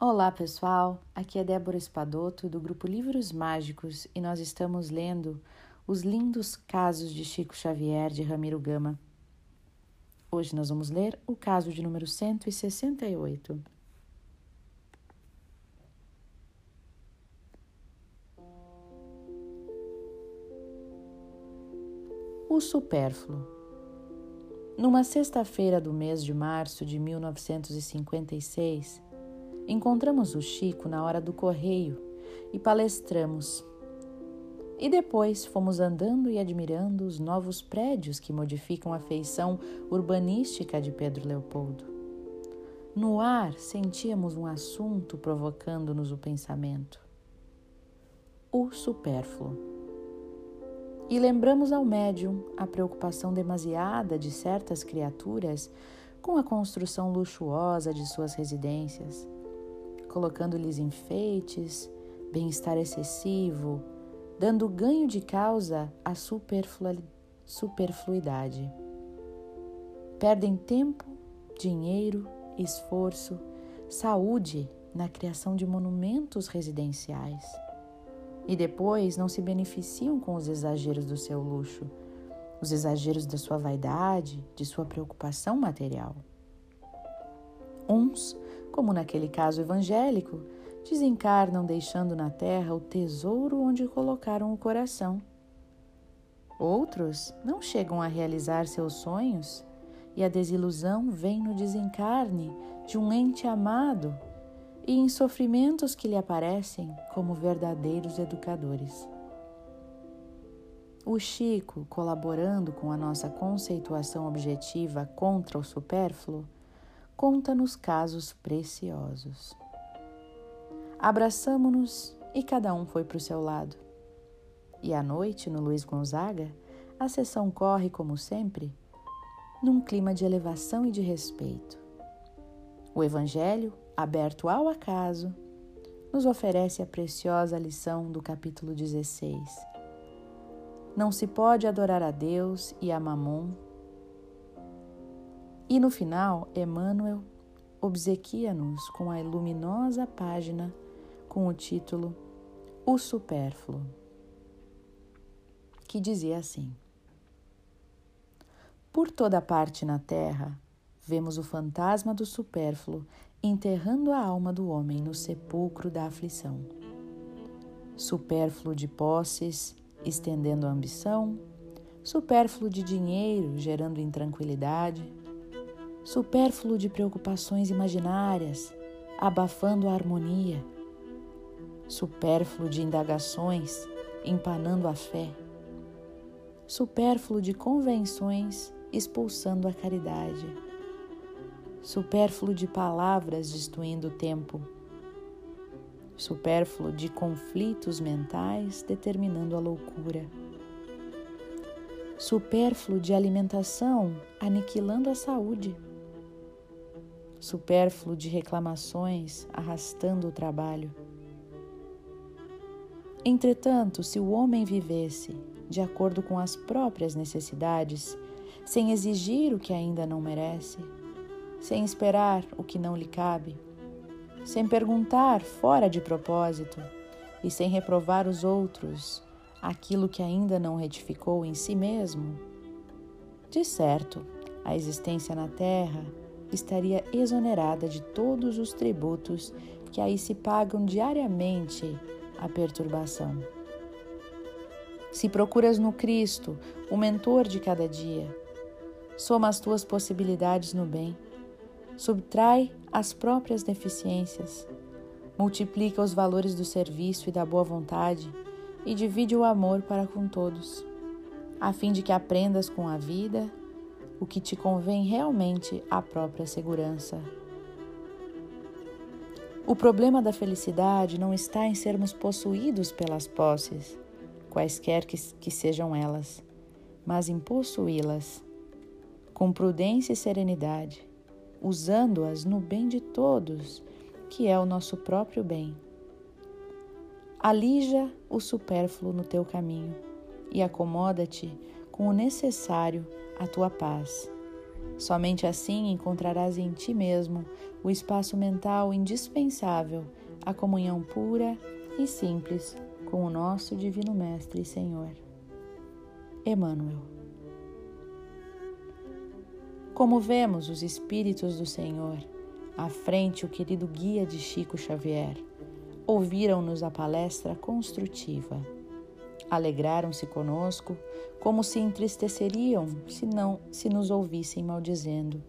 Olá pessoal, aqui é Débora Espadoto do grupo Livros Mágicos e nós estamos lendo Os Lindos Casos de Chico Xavier de Ramiro Gama. Hoje nós vamos ler o caso de número 168. O supérfluo. Numa sexta-feira do mês de março de 1956, encontramos o Chico na hora do correio e palestramos. E depois fomos andando e admirando os novos prédios que modificam a feição urbanística de Pedro Leopoldo. No ar sentíamos um assunto provocando-nos o pensamento: o supérfluo. E lembramos ao médium a preocupação demasiada de certas criaturas com a construção luxuosa de suas residências, colocando-lhes enfeites, bem-estar excessivo, dando ganho de causa à superfluidade. Perdem tempo, dinheiro, esforço, saúde na criação de monumentos residenciais e depois não se beneficiam com os exageros do seu luxo, os exageros da sua vaidade, de sua preocupação material. Uns, como naquele caso evangélico, desencarnam deixando na terra o tesouro onde colocaram o coração. Outros não chegam a realizar seus sonhos e a desilusão vem no desencarne de um ente amado e em sofrimentos que lhe aparecem como verdadeiros educadores. O Chico, colaborando com a nossa conceituação objetiva contra o supérfluo, conta-nos casos preciosos. Abraçamo-nos e cada um foi para o seu lado. E à noite, no Luiz Gonzaga, a sessão corre, como sempre, num clima de elevação e de respeito. O Evangelho aberto ao acaso, nos oferece a preciosa lição do capítulo 16. Não se pode adorar a Deus e a Mamon. E no final, Emmanuel obsequia-nos com a luminosa página com o título O Supérfluo, que dizia assim: Por toda parte na terra, vemos o fantasma do supérfluo enterrando a alma do homem no sepulcro da aflição. Supérfluo de posses, estendendo a ambição, supérfluo de dinheiro, gerando intranquilidade, supérfluo de preocupações imaginárias, abafando a harmonia, supérfluo de indagações, empanando a fé, supérfluo de convenções, expulsando a caridade. Supérfluo de palavras destruindo o tempo, supérfluo de conflitos mentais determinando a loucura, supérfluo de alimentação aniquilando a saúde, supérfluo de reclamações arrastando o trabalho. Entretanto, se o homem vivesse de acordo com as próprias necessidades, sem exigir o que ainda não merece, sem esperar o que não lhe cabe, sem perguntar fora de propósito e sem reprovar os outros aquilo que ainda não retificou em si mesmo, de certo, a existência na Terra estaria exonerada de todos os tributos que aí se pagam diariamente à perturbação. Se procuras no Cristo o mentor de cada dia, soma as tuas possibilidades no bem subtrai as próprias deficiências, multiplica os valores do serviço e da boa vontade e divide o amor para com todos, a fim de que aprendas com a vida o que te convém realmente à própria segurança. O problema da felicidade não está em sermos possuídos pelas posses, quaisquer que, que sejam elas, mas em possuí-las com prudência e serenidade usando-as no bem de todos, que é o nosso próprio bem. Alija o supérfluo no teu caminho e acomoda-te com o necessário à tua paz, Somente assim encontrarás em ti mesmo o espaço mental indispensável à comunhão pura e simples com o nosso Divino Mestre e Senhor. Emmanuel. Como vemos os Espíritos do Senhor, à frente o querido guia de Chico Xavier, ouviram-nos a palestra construtiva. Alegraram-se conosco, como se entristeceriam se não se nos ouvissem maldizendo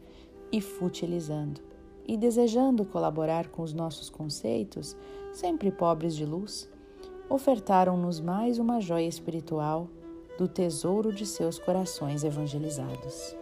e futilizando, e desejando colaborar com os nossos conceitos, sempre pobres de luz, ofertaram-nos mais uma joia espiritual do tesouro de seus corações evangelizados.